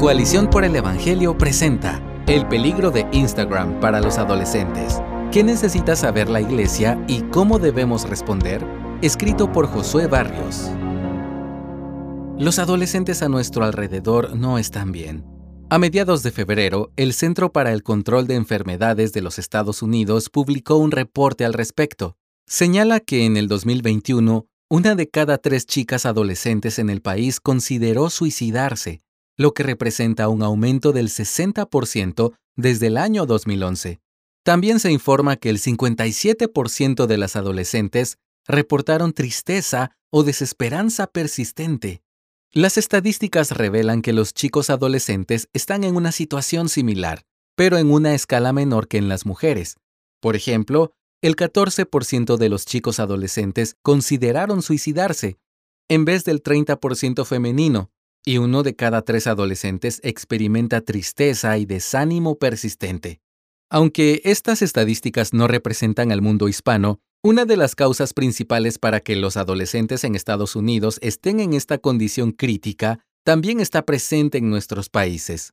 Coalición por el Evangelio presenta El peligro de Instagram para los adolescentes. ¿Qué necesita saber la iglesia y cómo debemos responder? Escrito por Josué Barrios. Los adolescentes a nuestro alrededor no están bien. A mediados de febrero, el Centro para el Control de Enfermedades de los Estados Unidos publicó un reporte al respecto. Señala que en el 2021, una de cada tres chicas adolescentes en el país consideró suicidarse lo que representa un aumento del 60% desde el año 2011. También se informa que el 57% de las adolescentes reportaron tristeza o desesperanza persistente. Las estadísticas revelan que los chicos adolescentes están en una situación similar, pero en una escala menor que en las mujeres. Por ejemplo, el 14% de los chicos adolescentes consideraron suicidarse, en vez del 30% femenino, y uno de cada tres adolescentes experimenta tristeza y desánimo persistente. Aunque estas estadísticas no representan al mundo hispano, una de las causas principales para que los adolescentes en Estados Unidos estén en esta condición crítica también está presente en nuestros países.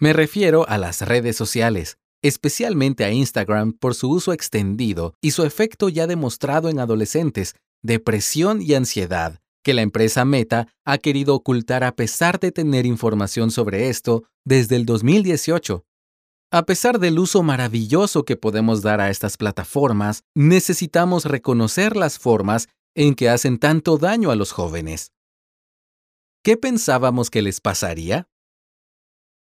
Me refiero a las redes sociales, especialmente a Instagram por su uso extendido y su efecto ya demostrado en adolescentes, depresión y ansiedad, que la empresa Meta ha querido ocultar a pesar de tener información sobre esto desde el 2018. A pesar del uso maravilloso que podemos dar a estas plataformas, necesitamos reconocer las formas en que hacen tanto daño a los jóvenes. ¿Qué pensábamos que les pasaría?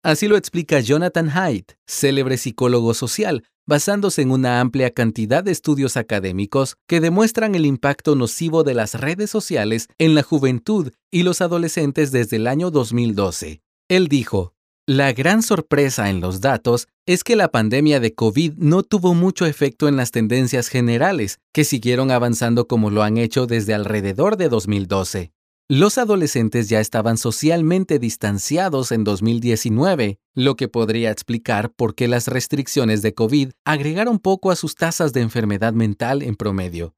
Así lo explica Jonathan Haidt, célebre psicólogo social, basándose en una amplia cantidad de estudios académicos que demuestran el impacto nocivo de las redes sociales en la juventud y los adolescentes desde el año 2012. Él dijo, la gran sorpresa en los datos es que la pandemia de COVID no tuvo mucho efecto en las tendencias generales, que siguieron avanzando como lo han hecho desde alrededor de 2012. Los adolescentes ya estaban socialmente distanciados en 2019, lo que podría explicar por qué las restricciones de COVID agregaron poco a sus tasas de enfermedad mental en promedio.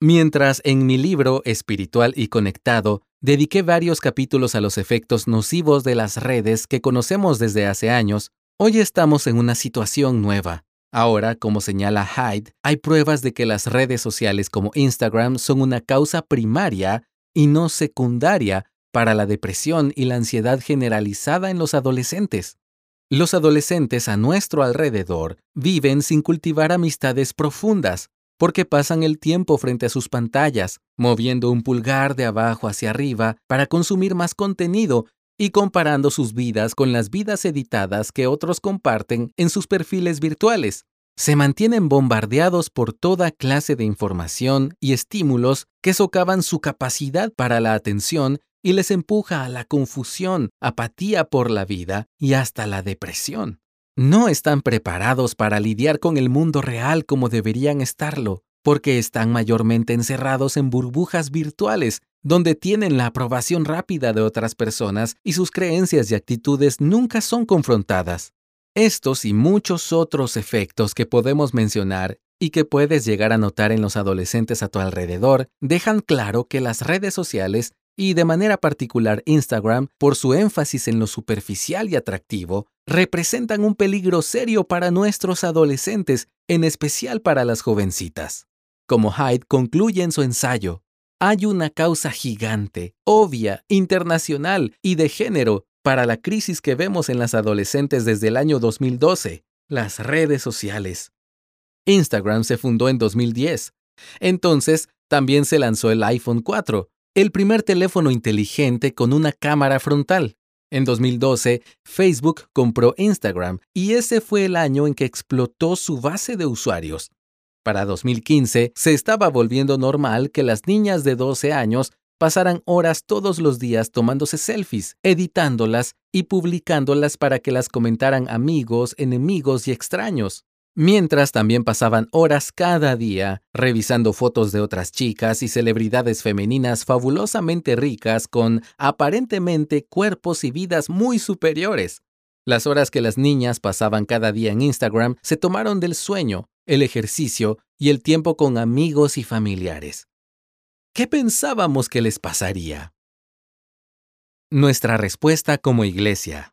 Mientras en mi libro Espiritual y Conectado dediqué varios capítulos a los efectos nocivos de las redes que conocemos desde hace años, hoy estamos en una situación nueva. Ahora, como señala Hyde, hay pruebas de que las redes sociales como Instagram son una causa primaria y no secundaria para la depresión y la ansiedad generalizada en los adolescentes. Los adolescentes a nuestro alrededor viven sin cultivar amistades profundas, porque pasan el tiempo frente a sus pantallas, moviendo un pulgar de abajo hacia arriba para consumir más contenido y comparando sus vidas con las vidas editadas que otros comparten en sus perfiles virtuales se mantienen bombardeados por toda clase de información y estímulos que socavan su capacidad para la atención y les empuja a la confusión, apatía por la vida y hasta la depresión. No están preparados para lidiar con el mundo real como deberían estarlo, porque están mayormente encerrados en burbujas virtuales, donde tienen la aprobación rápida de otras personas y sus creencias y actitudes nunca son confrontadas. Estos y muchos otros efectos que podemos mencionar y que puedes llegar a notar en los adolescentes a tu alrededor dejan claro que las redes sociales y de manera particular Instagram, por su énfasis en lo superficial y atractivo, representan un peligro serio para nuestros adolescentes, en especial para las jovencitas. Como Hyde concluye en su ensayo, hay una causa gigante, obvia, internacional y de género para la crisis que vemos en las adolescentes desde el año 2012, las redes sociales. Instagram se fundó en 2010. Entonces, también se lanzó el iPhone 4, el primer teléfono inteligente con una cámara frontal. En 2012, Facebook compró Instagram y ese fue el año en que explotó su base de usuarios. Para 2015, se estaba volviendo normal que las niñas de 12 años pasaran horas todos los días tomándose selfies, editándolas y publicándolas para que las comentaran amigos, enemigos y extraños. Mientras también pasaban horas cada día revisando fotos de otras chicas y celebridades femeninas fabulosamente ricas con aparentemente cuerpos y vidas muy superiores. Las horas que las niñas pasaban cada día en Instagram se tomaron del sueño, el ejercicio y el tiempo con amigos y familiares. ¿Qué pensábamos que les pasaría? Nuestra respuesta como iglesia.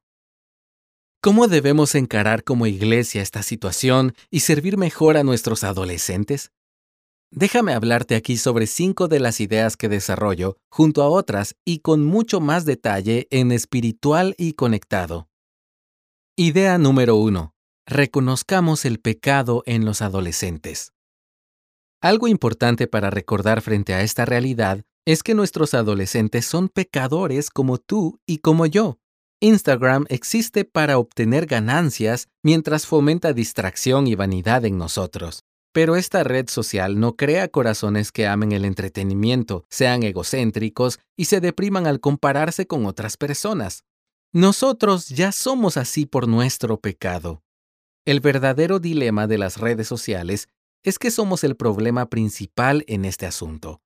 ¿Cómo debemos encarar como iglesia esta situación y servir mejor a nuestros adolescentes? Déjame hablarte aquí sobre cinco de las ideas que desarrollo, junto a otras y con mucho más detalle en espiritual y conectado. Idea número uno. Reconozcamos el pecado en los adolescentes. Algo importante para recordar frente a esta realidad es que nuestros adolescentes son pecadores como tú y como yo. Instagram existe para obtener ganancias mientras fomenta distracción y vanidad en nosotros. Pero esta red social no crea corazones que amen el entretenimiento, sean egocéntricos y se depriman al compararse con otras personas. Nosotros ya somos así por nuestro pecado. El verdadero dilema de las redes sociales es que somos el problema principal en este asunto.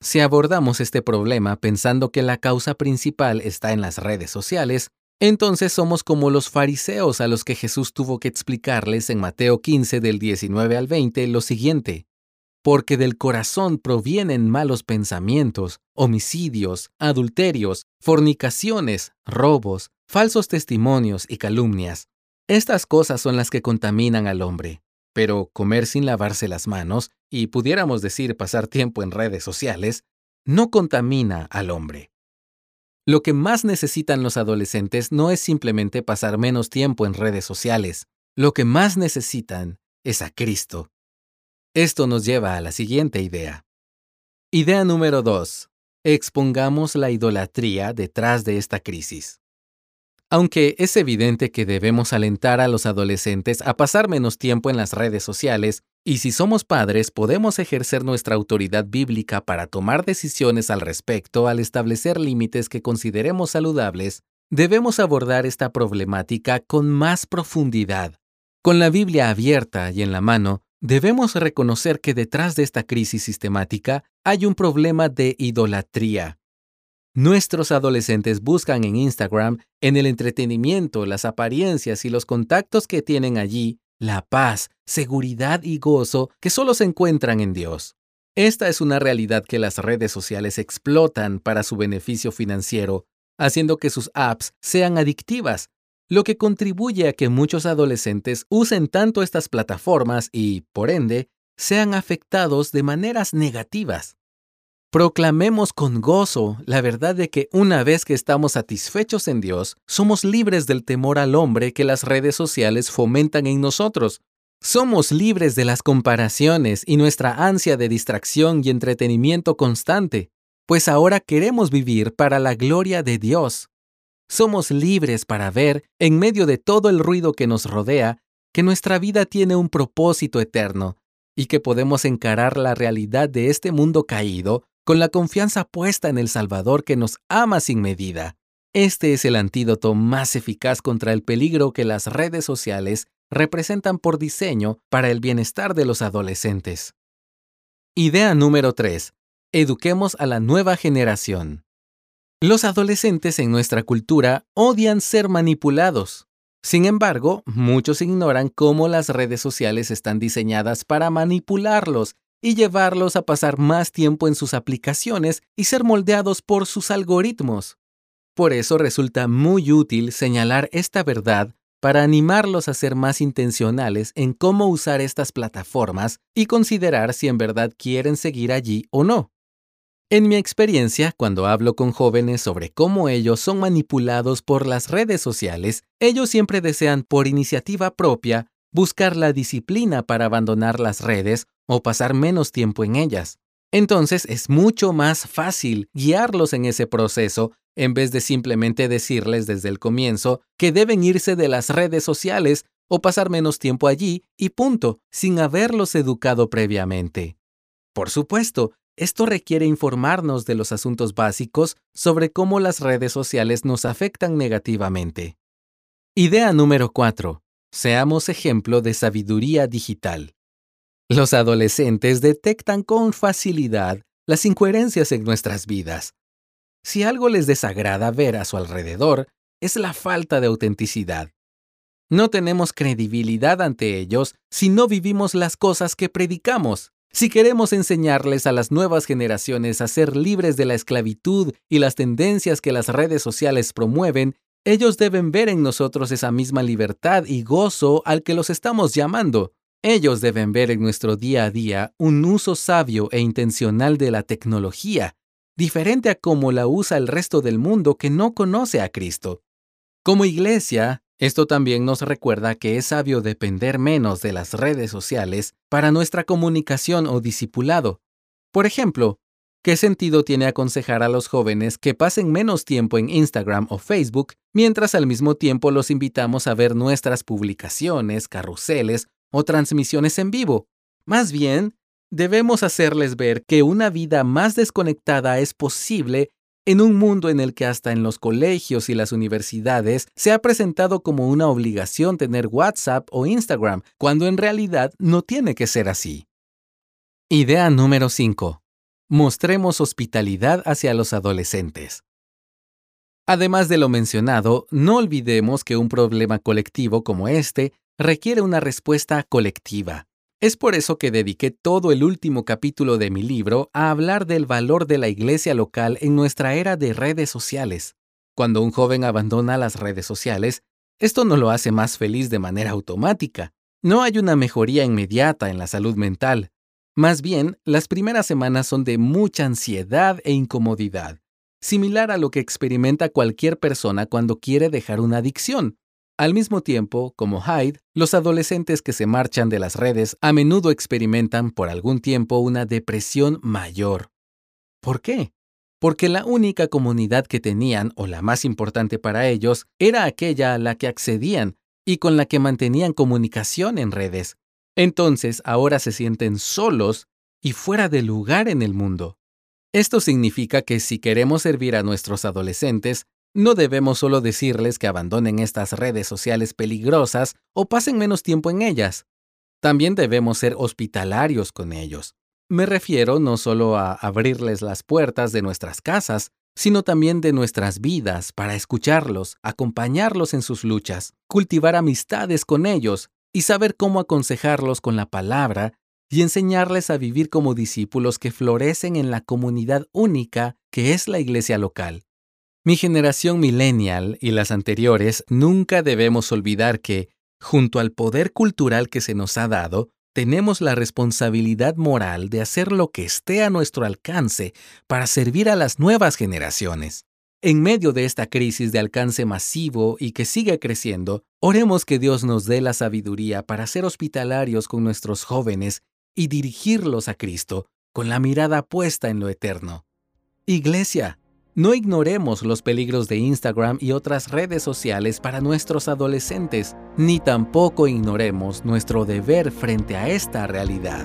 Si abordamos este problema pensando que la causa principal está en las redes sociales, entonces somos como los fariseos a los que Jesús tuvo que explicarles en Mateo 15 del 19 al 20 lo siguiente. Porque del corazón provienen malos pensamientos, homicidios, adulterios, fornicaciones, robos, falsos testimonios y calumnias. Estas cosas son las que contaminan al hombre. Pero comer sin lavarse las manos, y pudiéramos decir pasar tiempo en redes sociales, no contamina al hombre. Lo que más necesitan los adolescentes no es simplemente pasar menos tiempo en redes sociales. Lo que más necesitan es a Cristo. Esto nos lleva a la siguiente idea. Idea número 2. Expongamos la idolatría detrás de esta crisis. Aunque es evidente que debemos alentar a los adolescentes a pasar menos tiempo en las redes sociales, y si somos padres, podemos ejercer nuestra autoridad bíblica para tomar decisiones al respecto al establecer límites que consideremos saludables, debemos abordar esta problemática con más profundidad. Con la Biblia abierta y en la mano, debemos reconocer que detrás de esta crisis sistemática hay un problema de idolatría. Nuestros adolescentes buscan en Instagram, en el entretenimiento, las apariencias y los contactos que tienen allí, la paz, seguridad y gozo que solo se encuentran en Dios. Esta es una realidad que las redes sociales explotan para su beneficio financiero, haciendo que sus apps sean adictivas, lo que contribuye a que muchos adolescentes usen tanto estas plataformas y, por ende, sean afectados de maneras negativas. Proclamemos con gozo la verdad de que una vez que estamos satisfechos en Dios, somos libres del temor al hombre que las redes sociales fomentan en nosotros. Somos libres de las comparaciones y nuestra ansia de distracción y entretenimiento constante, pues ahora queremos vivir para la gloria de Dios. Somos libres para ver, en medio de todo el ruido que nos rodea, que nuestra vida tiene un propósito eterno y que podemos encarar la realidad de este mundo caído con la confianza puesta en el Salvador que nos ama sin medida. Este es el antídoto más eficaz contra el peligro que las redes sociales representan por diseño para el bienestar de los adolescentes. Idea número 3. Eduquemos a la nueva generación. Los adolescentes en nuestra cultura odian ser manipulados. Sin embargo, muchos ignoran cómo las redes sociales están diseñadas para manipularlos y llevarlos a pasar más tiempo en sus aplicaciones y ser moldeados por sus algoritmos. Por eso resulta muy útil señalar esta verdad para animarlos a ser más intencionales en cómo usar estas plataformas y considerar si en verdad quieren seguir allí o no. En mi experiencia, cuando hablo con jóvenes sobre cómo ellos son manipulados por las redes sociales, ellos siempre desean por iniciativa propia buscar la disciplina para abandonar las redes o pasar menos tiempo en ellas. Entonces es mucho más fácil guiarlos en ese proceso en vez de simplemente decirles desde el comienzo que deben irse de las redes sociales o pasar menos tiempo allí y punto, sin haberlos educado previamente. Por supuesto, esto requiere informarnos de los asuntos básicos sobre cómo las redes sociales nos afectan negativamente. Idea número 4. Seamos ejemplo de sabiduría digital. Los adolescentes detectan con facilidad las incoherencias en nuestras vidas. Si algo les desagrada ver a su alrededor, es la falta de autenticidad. No tenemos credibilidad ante ellos si no vivimos las cosas que predicamos. Si queremos enseñarles a las nuevas generaciones a ser libres de la esclavitud y las tendencias que las redes sociales promueven, ellos deben ver en nosotros esa misma libertad y gozo al que los estamos llamando. Ellos deben ver en nuestro día a día un uso sabio e intencional de la tecnología, diferente a como la usa el resto del mundo que no conoce a Cristo. Como iglesia, esto también nos recuerda que es sabio depender menos de las redes sociales para nuestra comunicación o discipulado. Por ejemplo, ¿qué sentido tiene aconsejar a los jóvenes que pasen menos tiempo en Instagram o Facebook mientras al mismo tiempo los invitamos a ver nuestras publicaciones, carruseles o transmisiones en vivo. Más bien, debemos hacerles ver que una vida más desconectada es posible en un mundo en el que hasta en los colegios y las universidades se ha presentado como una obligación tener WhatsApp o Instagram, cuando en realidad no tiene que ser así. Idea número 5. Mostremos hospitalidad hacia los adolescentes. Además de lo mencionado, no olvidemos que un problema colectivo como este requiere una respuesta colectiva. Es por eso que dediqué todo el último capítulo de mi libro a hablar del valor de la iglesia local en nuestra era de redes sociales. Cuando un joven abandona las redes sociales, esto no lo hace más feliz de manera automática. No hay una mejoría inmediata en la salud mental. Más bien, las primeras semanas son de mucha ansiedad e incomodidad, similar a lo que experimenta cualquier persona cuando quiere dejar una adicción. Al mismo tiempo, como Hyde, los adolescentes que se marchan de las redes a menudo experimentan por algún tiempo una depresión mayor. ¿Por qué? Porque la única comunidad que tenían, o la más importante para ellos, era aquella a la que accedían y con la que mantenían comunicación en redes. Entonces ahora se sienten solos y fuera de lugar en el mundo. Esto significa que si queremos servir a nuestros adolescentes, no debemos solo decirles que abandonen estas redes sociales peligrosas o pasen menos tiempo en ellas. También debemos ser hospitalarios con ellos. Me refiero no solo a abrirles las puertas de nuestras casas, sino también de nuestras vidas para escucharlos, acompañarlos en sus luchas, cultivar amistades con ellos y saber cómo aconsejarlos con la palabra y enseñarles a vivir como discípulos que florecen en la comunidad única que es la iglesia local. Mi generación millennial y las anteriores nunca debemos olvidar que, junto al poder cultural que se nos ha dado, tenemos la responsabilidad moral de hacer lo que esté a nuestro alcance para servir a las nuevas generaciones. En medio de esta crisis de alcance masivo y que sigue creciendo, oremos que Dios nos dé la sabiduría para ser hospitalarios con nuestros jóvenes y dirigirlos a Cristo con la mirada puesta en lo eterno. Iglesia, no ignoremos los peligros de Instagram y otras redes sociales para nuestros adolescentes, ni tampoco ignoremos nuestro deber frente a esta realidad.